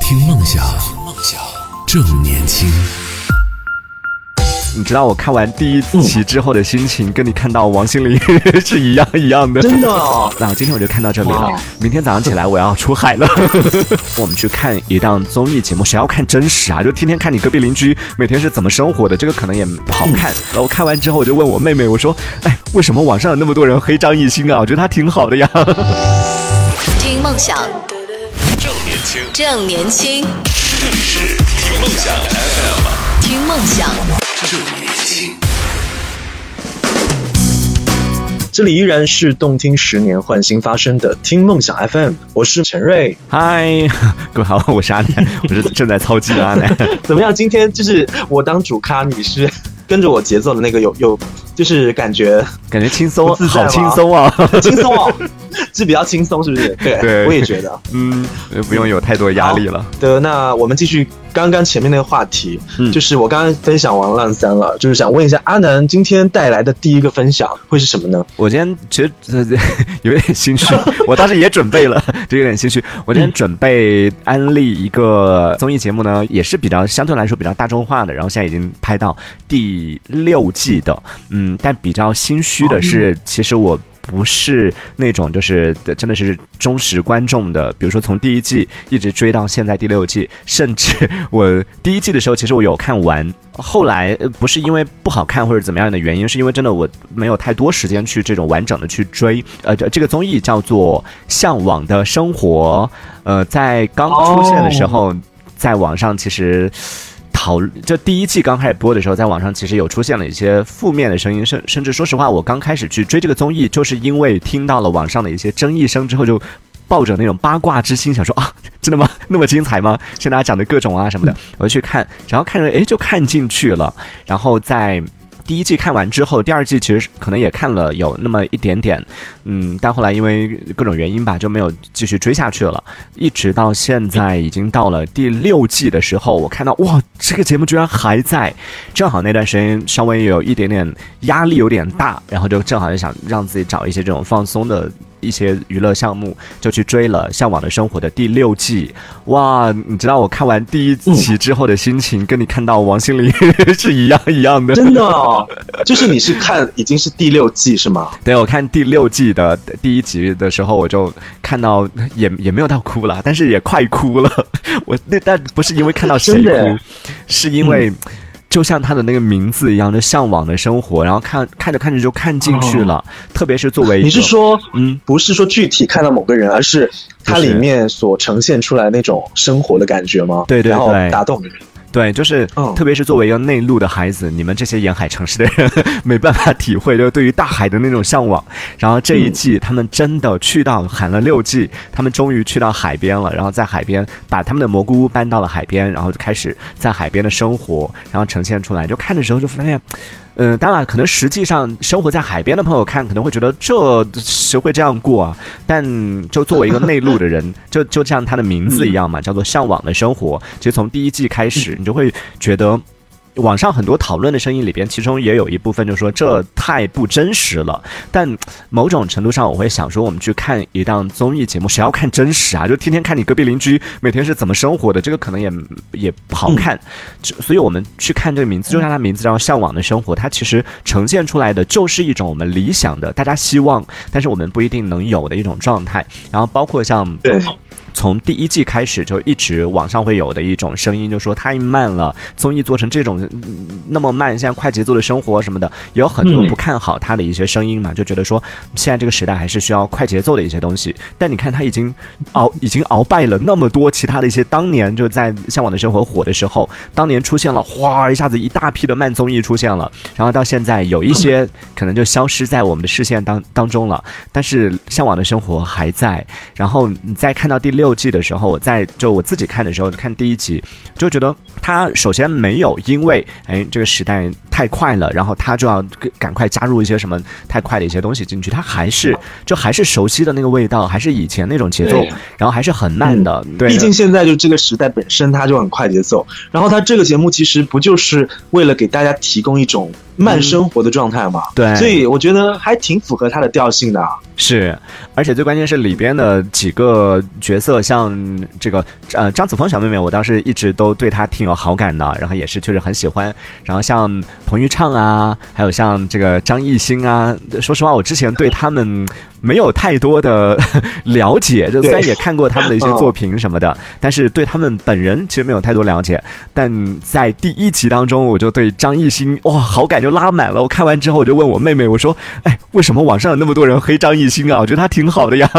听梦想，梦想正年轻。你知道我看完第一期之后的心情，跟你看到王心凌 是一样一样的。真的哦，那今天我就看到这里了。明天早上起来我要出海了。我们去看一档综艺节目，谁要看真实啊？就天天看你隔壁邻居每天是怎么生活的，这个可能也不好看。然后看完之后，我就问我妹妹，我说：“哎，为什么网上有那么多人黑张艺兴啊？我觉得他挺好的呀。听梦想，轻，正年轻，这里是听梦想 FM，听梦想。正年轻。这里依然是动听十年换新发生的听梦想 FM，我是陈瑞。”嗨，各位好，我是阿南，我是正在操机的阿南。怎么样？今天就是我当主咖，你是跟着我节奏的那个有有，就是感觉感觉轻松，好轻松啊！很轻松哦，是比较轻松，是不是？对，对我也觉得。嗯，不用有太多压力了。的，那我们继续刚刚前面那个话题，嗯就是我刚刚分享完浪三了，就是想问一下阿南今天带来的第一个分享会是什么呢？我今天其实、呃、有点心虚，我当时也准备了，就有点心虚。我今天准备安利一个综艺节目呢，也是比较相对来说比较大众化的，然后现在已经拍到第六季的，嗯，但比较心虚的是，其实我。不是那种就是真的是忠实观众的，比如说从第一季一直追到现在第六季，甚至我第一季的时候其实我有看完，后来呃不是因为不好看或者怎么样的原因，是因为真的我没有太多时间去这种完整的去追。呃，这这个综艺叫做《向往的生活》，呃，在刚出现的时候，在网上其实。好，这第一季刚开始播的时候，在网上其实有出现了一些负面的声音，甚甚至说实话，我刚开始去追这个综艺，就是因为听到了网上的一些争议声之后，就抱着那种八卦之心，想说啊，真的吗？那么精彩吗？像大家讲的各种啊什么的，我就去看，然后看着哎就看进去了，然后在。第一季看完之后，第二季其实可能也看了有那么一点点，嗯，但后来因为各种原因吧，就没有继续追下去了。一直到现在已经到了第六季的时候，我看到哇，这个节目居然还在。正好那段时间稍微有一点点压力，有点大，然后就正好就想让自己找一些这种放松的。一些娱乐项目就去追了《向往的生活》的第六季，哇！你知道我看完第一期之后的心情，跟你看到王心凌 是一样一样的。真的哦，就是你是看已经是第六季是吗？对，我看第六季的第一集的时候，我就看到也也没有到哭了，但是也快哭了。我那但不是因为看到谁哭，是因为。就像他的那个名字一样，的向往的生活，然后看看着看着就看进去了。特别是作为你是说，嗯，不是说具体看到某个人，而是它里面所呈现出来那种生活的感觉吗？对对对然后打动你。对，就是，特别是作为一个内陆的孩子，你们这些沿海城市的人没办法体会，就是对于大海的那种向往。然后这一季，他们真的去到喊了六季，他们终于去到海边了，然后在海边把他们的蘑菇屋搬到了海边，然后就开始在海边的生活，然后呈现出来。就看的时候就发现。嗯，当然，可能实际上生活在海边的朋友看可能会觉得这谁会这样过啊？但就作为一个内陆的人，就就像他的名字一样嘛，叫做向往的生活。其实从第一季开始，你就会觉得。网上很多讨论的声音里边，其中也有一部分就说这太不真实了。但某种程度上，我会想说，我们去看一档综艺节目，谁要看真实啊？就天天看你隔壁邻居每天是怎么生活的，这个可能也也不好看。就所以我们去看这个名字，就像它名字叫“向往的生活”，它其实呈现出来的就是一种我们理想的、大家希望，但是我们不一定能有的一种状态。然后包括像对。从第一季开始就一直网上会有的一种声音，就说太慢了，综艺做成这种、那么慢，现在快节奏的生活什么的，有很多不看好他的一些声音嘛，就觉得说现在这个时代还是需要快节奏的一些东西。但你看他已经熬已经鳌败了那么多其他的一些当年就在《向往的生活》火的时候，当年出现了哗一下子一大批的慢综艺出现了，然后到现在有一些可能就消失在我们的视线当当中了，但是《向往的生活》还在。然后你再看到第六季的时候，我在就我自己看的时候，看第一集就觉得他首先没有因为哎这个时代太快了，然后他就要赶快加入一些什么太快的一些东西进去，他还是就还是熟悉的那个味道，还是以前那种节奏，然后还是很慢的。对，毕竟现在就这个时代本身它就很快节奏，然后它这个节目其实不就是为了给大家提供一种慢生活的状态嘛。对所以我觉得还挺符合它的调性的啊。是，而且最关键是里边的几个角色，像这个呃张子枫小妹妹，我当时一直都对她挺有好感的，然后也是确实很喜欢。然后像彭昱畅啊，还有像这个张艺兴啊，说实话，我之前对他们没有太多的 了解，就虽然也看过他们的一些作品什么的，但是对他们本人其实没有太多了解。但在第一集当中，我就对张艺兴哇好感就拉满了。我看完之后，我就问我妹妹，我说：“哎，为什么网上有那么多人黑张艺兴啊？我觉得他挺好的呀。”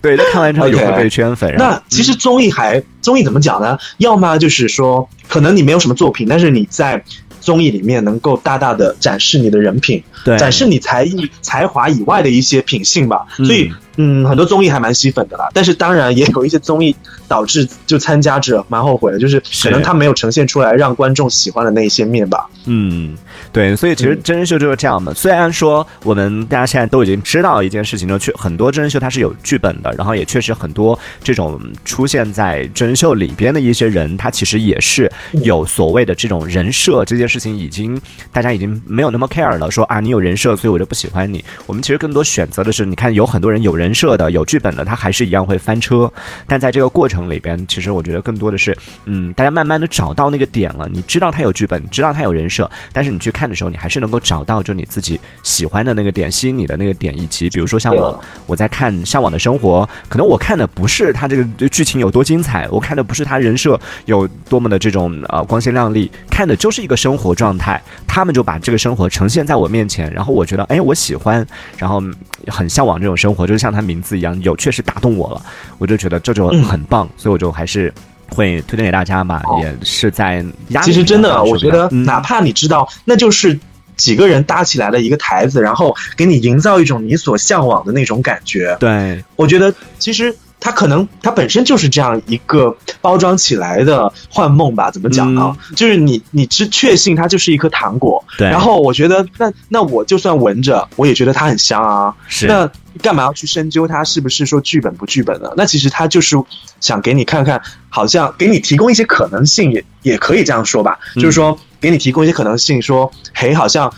对，就看完之后有会被圈粉。那其实综艺还综艺怎么讲呢？要么就是说，可能你没有什么作品，但是你在综艺里面能够大大的展示你的人品，对展示你才艺才华以外的一些品性吧。嗯所以，嗯，很多综艺还蛮吸粉的啦。但是当然也有一些综艺导致就参加者蛮后悔的，就是是可能他没有呈现出来让观众喜欢的那一些面吧。嗯，对，所以其实真人秀就是这样的。虽然说我们大家现在都已经知道一件事情，就确很多真人秀它是有剧本的，然后也确实很多这种出现在真人秀里边的一些人，他其实也是有所谓的这种人设，这件事情已经大家已经没有那么 care 了，说啊你有人设，所以我就不喜欢你。我们其实更多选择的是，你看有很多人有人设的、有剧本的，他还是一样会翻车。但在这个过程里边，其实我觉得更多的是，嗯，大家慢慢的找到那个点了。你知道他有剧本，知道他有人设，但是你去看的时候，你还是能够找到就你自己喜欢的那个点，吸引你的那个点，以及比如说像我，我在看《向往的生活》，可能我看的不是他这个剧情有多精彩，我看的不是他人设有多么的这种呃光鲜亮丽，看的就是一个生活状态。他们就把这个生活呈现在我面前，然后我觉得哎我喜欢，然后很向往这种生活，就是像他名字一样，有确实打动我了，我就觉得这就很棒，所以我就还是。会推荐给大家吧，也是在压力其实真的，我觉得嗯。哪怕你知道，那就是几个人搭起来的一个台子，然后给你营造一种你所向往的那种感觉。对。我觉得其实它可能它本身就是这样一个包装起来的幻梦吧？怎么讲呢？就是你你只确信它就是一颗糖果，对然后我觉得那那我就算闻着，我也觉得它很香啊。是那干嘛要去深究它是不是说剧本不剧本呢？那其实它就是想给你看看，好像给你提供一些可能性也，也可以这样说吧，嗯就是说给你提供一些可能性，说嘿，好像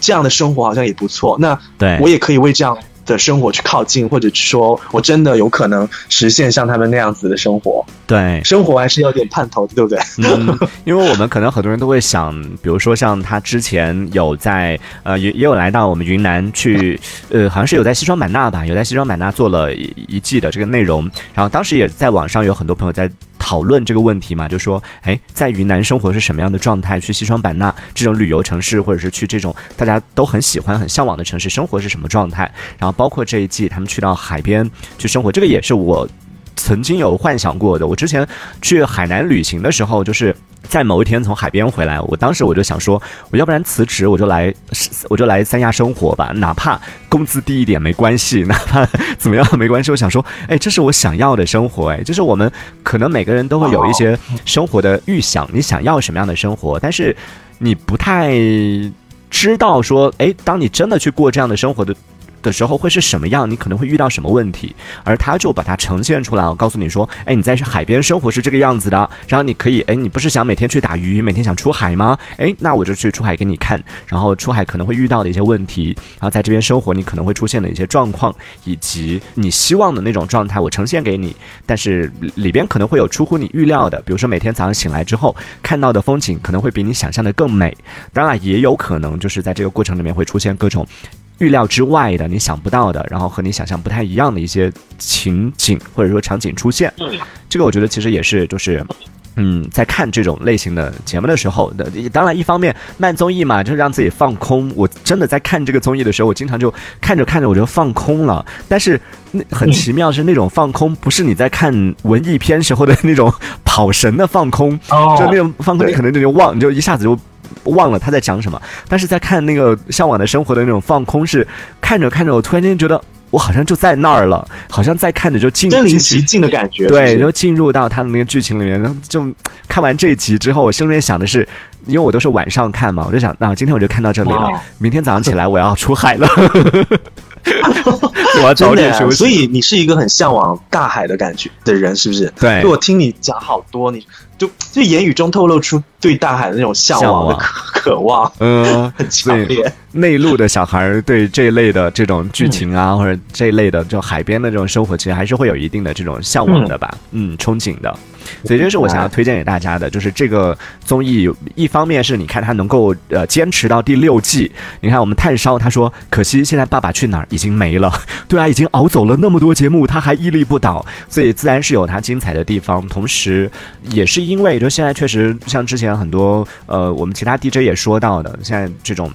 这样的生活好像也不错，那对我也可以为这样的生活去靠近，或者说我真的有可能实现像他们那样子的生活。对，生活还是有点盼头的，对不对？嗯，因为我们可能很多人都会想，比如说像他之前有在呃也也有来到我们云南去，呃好像是有在西双版纳吧，有在西双版纳做了一一季的这个内容，然后当时也在网上有很多朋友在。讨论这个问题嘛，就说，哎，在云南生活是什么样的状态？去西双版纳这种旅游城市，或者是去这种大家都很喜欢、很向往的城市，生活是什么状态？然后包括这一季他们去到海边去生活，这个也是我曾经有幻想过的。我之前去海南旅行的时候，就是在某一天从海边回来，我当时我就想说，我要不然辞职，我就来，我就来三亚生活吧，哪怕工资低一点没关系，哪怕怎么样没关系。我想说，哎，这是我想要的生活，哎，就是我们可能每个人都会有一些生活的预想，你想要什么样的生活，但是你不太知道说，哎，当你真的去过这样的生活的。的时候会是什么样？你可能会遇到什么问题？而他就把它呈现出来，我告诉你说，哎，你在海边生活是这个样子的，然后你可以，哎，你不是想每天去打鱼，每天想出海吗？哎，那我就去出海给你看，然后出海可能会遇到的一些问题，然后在这边生活你可能会出现的一些状况，以及你希望的那种状态，我呈现给你，但是里边可能会有出乎你预料的，比如说每天早上醒来之后看到的风景可能会比你想象的更美，当然也有可能就是在这个过程里面会出现各种。预料之外的，你想不到的，然后和你想象不太一样的一些情景或者说场景出现，这个我觉得其实也是就是。嗯，在看这种类型的节目的时候，的当然一方面慢综艺嘛，就是让自己放空。我真的在看这个综艺的时候，我经常就看着看着我就放空了。但是那很奇妙是那种放空，不是你在看文艺片时候的那种 跑神的放空，哦就那种放空，你可能就忘，你就一下子就。忘了他在讲什么，但是在看那个向往的生活的那种放空，是看着看着，我突然间觉得我好像就在那儿了，好像在看着就进身临其境的感觉。对，是不是就进入到他的那个剧情里面，然后就看完这一集之后，我心里面想的是，因为我都是晚上看嘛，我就想，那、今天我就看到这里了，明天早上起来我要出海了。我要早点休息。所以你是一个很向往大海的感觉的人，是不是？对就我听你讲好多，你就就言语中透露出对大海的那种向往渴 渴望，嗯，很强烈。内陆的小孩儿对这一类的这种剧情啊，或者这一类的就海边的这种生活，其实还是会有一定的这种向往的吧，嗯，憧憬的。所以这是我想要推荐给大家的，就是这个综艺，一方面是你看它能够呃坚持到第六季，你看我们炭烧他说，可惜现在《爸爸去哪儿》已经没了，对啊，已经熬走了那么多节目，他还屹立不倒，所以自然是有它精彩的地方，同时也是因为就现在确实像之前很多呃我们其他 DJ 也说到的，现在这种。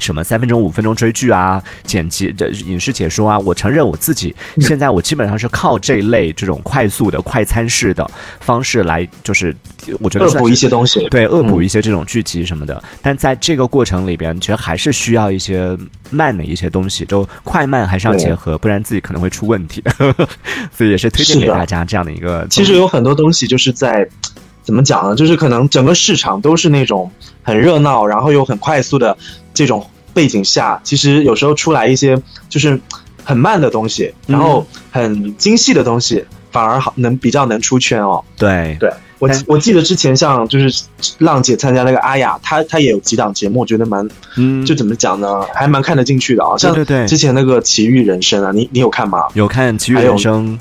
什么三分钟、五分钟追剧啊、剪辑的影视解说啊，我承认我自己现在我基本上是靠这一类这种快速的快餐式的方式来，就是我觉得恶补一些东西，对，恶补一些这种剧集什么的。但在这个过程里边，其实还是需要一些慢的一些东西，就快慢还是要结合，不然自己可能会出问题。所以也是推荐给大家这样的一个。其实有很多东西就是在怎么讲呢？就是可能整个市场都是那种很热闹，然后又很快速的这种背景下，其实有时候出来一些就是很慢的东西，然后很精细的东西，反而好能比较能出圈哦。对对我我记得之前像就是浪姐参加那个阿雅，她她也有几档节目，我觉得蛮嗯，就怎么讲呢，还蛮看得进去的啊。像对对对之前那个《奇遇人生》啊，你你有看吗？有看《奇遇人生》，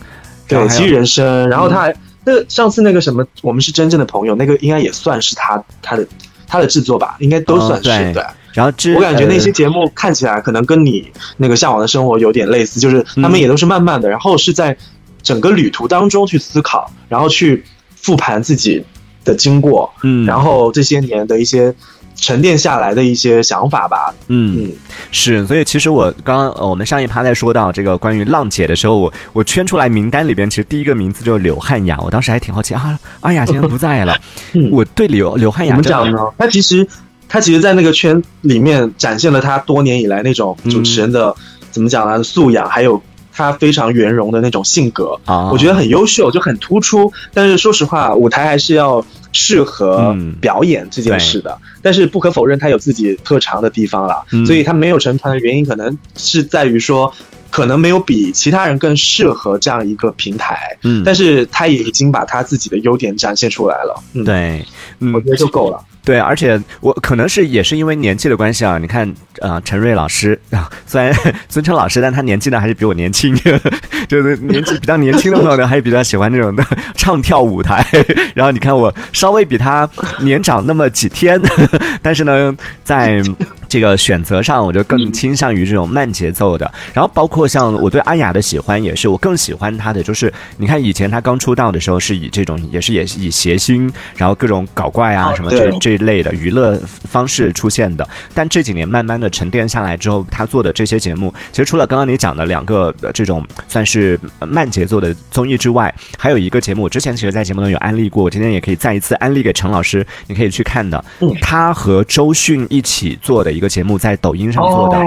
对，奇遇人生，然后他还、那个上次那个什么，我们是真正的朋友，那个应该也算是他他的他的制作吧，应该都算是、哦对对。然后之我感觉那呃些节目看起来可能跟你那个向往的生活有点类似，就是他们也都是慢慢的，然后是在整个旅途当中去思考，然后去复盘自己的经过，嗯，然后这些年的一些沉淀下来的一些想法吧。嗯嗯，是，所以其实我刚刚、呃、我们上一趴在说到这个关于浪姐的时候，我我圈出来名单里边，其实第一个名字就是刘汉雅，我当时还挺好奇啊，阿雅竟然不在了，嗯 我对刘刘汉怎么雅真的讲呢？他其实他其实，在那个圈里面展现了他多年以来那种主持人的、怎么讲呢素养，还有他非常圆融的那种性格，啊，我觉得很优秀，就很突出。但是说实话，舞台还是要适合嗯。表演这件事的。但是不可否认，他有自己特长的地方了，嗯。所以他没有成团的原因，可能是在于说。可能没有比其他人更适合这样一个平台，嗯，但是他也已经把他自己的优点展现出来了，嗯，，对，嗯，我觉得就够了。对，而且我可能是也是因为年纪的关系啊，你看，啊，陈瑞老师 啊，虽然孙琛老师，但他年纪呢还是比我年轻，就是年纪比较年轻的朋友呢，还是比较喜欢这种的唱跳舞台。然后你看我稍微比他年长那么几天，但是呢，在这个选择上，我就更倾向于这种慢节奏的。然后包括像我对阿雅的喜欢，也是我更喜欢她的，就是你看以前她刚出道的时候是以这种也是也是以谐星，然后各种搞怪啊哦什么这对这一类的娱乐方式出现的。但这几年慢慢的沉淀下来之后，她做的这些节目，其实除了刚刚你讲的两个呃这种算是呃慢节奏的综艺之外，还有一个节目，我之前其实在节目中有安利过，我今天也可以再一次安利给陈老师，你可以去看的。嗯他和周迅一起做的一个节目，在抖音上做的，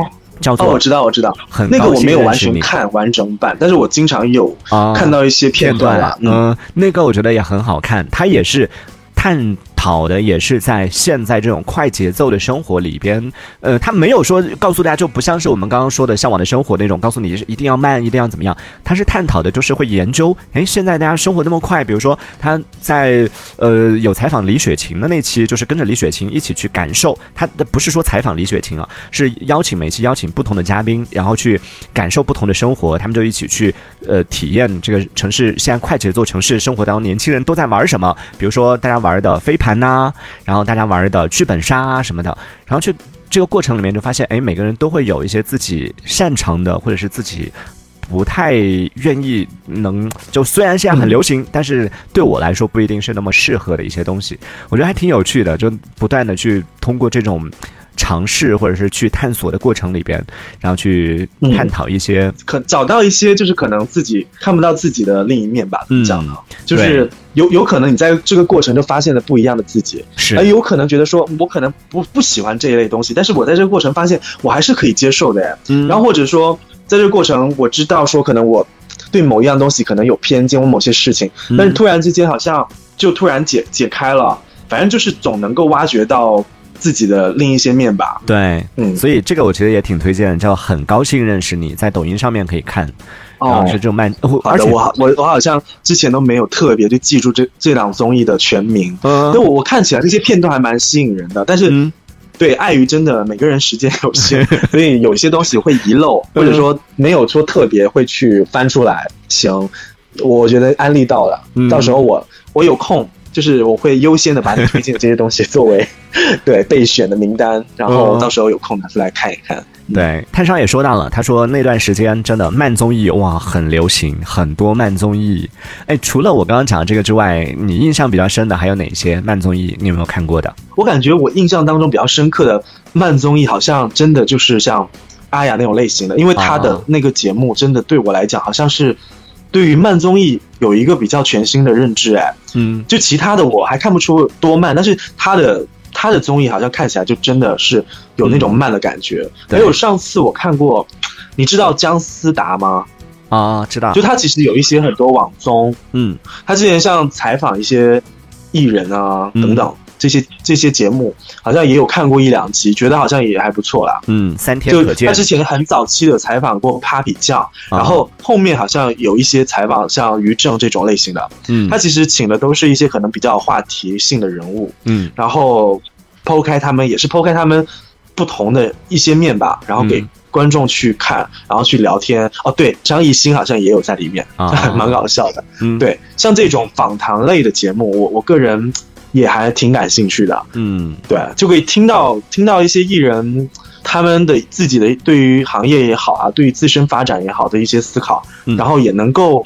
叫做我知道，我知道，很那个我没有完全看完整版，但是我经常有啊看到一些片段嗯，那个我觉得也很好看，它也是探讨的，也是在现在这种快节奏的生活里边，呃，他没有说告诉大家，就不像是我们刚刚说的向往的生活那种，告诉你一定要慢，一定要怎么样，他是探讨的，就是会研究，哎，现在大家生活那么快，比如说他在呃有采访李雪琴的那期，就是跟着李雪琴一起去感受，他的不是说采访李雪琴啊，是邀请每期邀请不同的嘉宾，然后去感受不同的生活，他们就一起去呃体验这个城市现在快节奏城市生活当中年轻人都在玩什么，比如说大家玩的飞盘呐、然后大家玩的剧本杀啊什么的，然后去这个过程里面就发现，哎，每个人都会有一些自己擅长的，或者是自己。不太愿意能就虽然现在很流行，但是对我来说不一定是那么适合的一些东西，我觉得还挺有趣的，就不断的去通过这种尝试或者是去探索的过程里边，然后去探讨一些可找到一些就是可能自己看不到自己的另一面吧，怎么讲呢？就是有有可能你在这个过程就发现了不一样的自己，是。而有可能觉得说我可能不不喜欢这一类东西，但是我在这个过程发现我还是可以接受的。嗯。然后或者说在这个过程我知道说可能我对某一样东西可能有偏见或某些事情，嗯。但是突然之间好像就突然解解开了，反正就是总能够挖掘到自己的另一些面吧。对，嗯。所以这个我觉得也挺推荐，叫很高兴认识你，在抖音上面可以看，哦。是这种慢，哦，而且我我我好像之前都没有特别去记住这这档综艺的全名，嗯。所以我我看起来这些片段还蛮吸引人的，但是。嗯。对，碍于真的每个人时间有限，所以有些东西会遗漏，或者说没有说特别会去翻出来。行，我觉得安利到了，嗯。到时候我我有空，就是我会优先的把你推荐的这些东西作为 对备选的名单，然后嗯到时候有空拿出来看一看。对，炭烧也说到了，他说那段时间真的慢综艺哇很流行，很多慢综艺。哎，除了我刚刚讲的这个之外，你印象比较深的还有哪些慢综艺？你有没有看过的？我感觉我印象当中比较深刻的慢综艺，好像真的就是像阿雅那种类型的，因为他的哦那个节目真的对我来讲，好像是对于慢综艺有一个比较全新的认知。哎，嗯就其他的我还看不出多慢，但是他的他的综艺好像看起来就真的是有那种慢的感觉。对还有上次我看过，你知道姜思达吗？啊，知道就，他其实有一些很多网综，嗯他之前像采访一些艺人啊嗯等等这些这些节目，好像也有看过一两集，觉得好像也还不错啦。嗯，三天就可见。他之前很早期的采访过 Papi 酱，啊。然后后面好像有一些采访像于正这种类型的，嗯。他其实请的都是一些可能比较话题性的人物，嗯。然后剖开他们也是剖开他们不同的一些面吧，然后给嗯。观众去看，然后去聊天。哦，对，张艺兴好像也有在里面，啊。蛮搞笑的。嗯，对，像这种访谈类的节目，我我个人也还挺感兴趣的。嗯对，就可以听到听到一些艺人他们的自己的对于行业也好啊，对于自身发展也好的一些思考，嗯然后也能够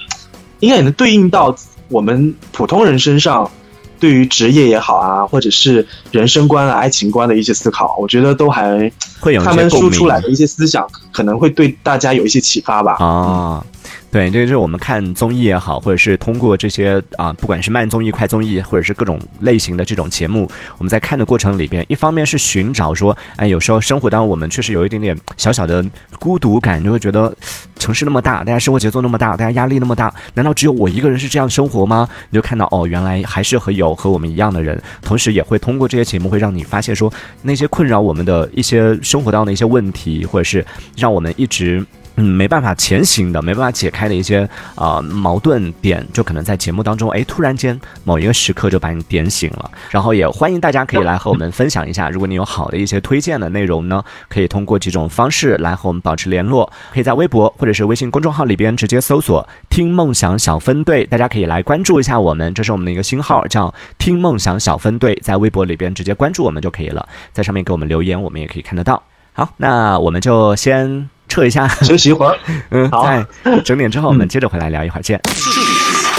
应该也能对应到我们普通人身上。对于职业也好啊，或者是人生观啊、爱情观的一些思考，我觉得都还会有他们共鸣输出来的一些思想，可能会对大家有一些启发吧。啊。对，这就是我们看综艺也好，或者是通过这些啊，不管是慢综艺、快综艺，或者是各种类型的这种节目，我们在看的过程里边，一方面是寻找说，哎，有时候生活当中我们确实有一点点小小的孤独感，就会觉得城市那么大，大家生活节奏那么大，大家压力那么大，难道只有我一个人是这样生活吗？你就看到哦，原来还是和有和我们一样的人，同时也会通过这些节目，会让你发现说那些困扰我们的一些生活当中的一些问题，或者是让我们一直。嗯，没办法前行的，没办法解开的一些啊、矛盾点，就可能在节目当中，哎，突然间某一个时刻就把你点醒了。然后也欢迎大家可以来和我们分享一下，如果你有好的一些推荐的内容呢，可以通过几种方式来和我们保持联络，可以在微博或者是微信公众号里边直接搜索“听梦想小分队”，大家可以来关注一下我们，这是我们的一个新号，叫“听梦想小分队”，在微博里边直接关注我们就可以了，在上面给我们留言，我们也可以看得到。好，那我们就先撤一下。休息一会儿，嗯，好在整点之后，我们接着回来聊一会儿见。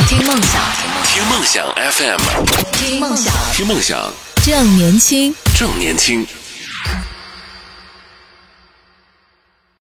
听梦想，听梦想 FM，听梦想，听梦想正年轻。正年轻。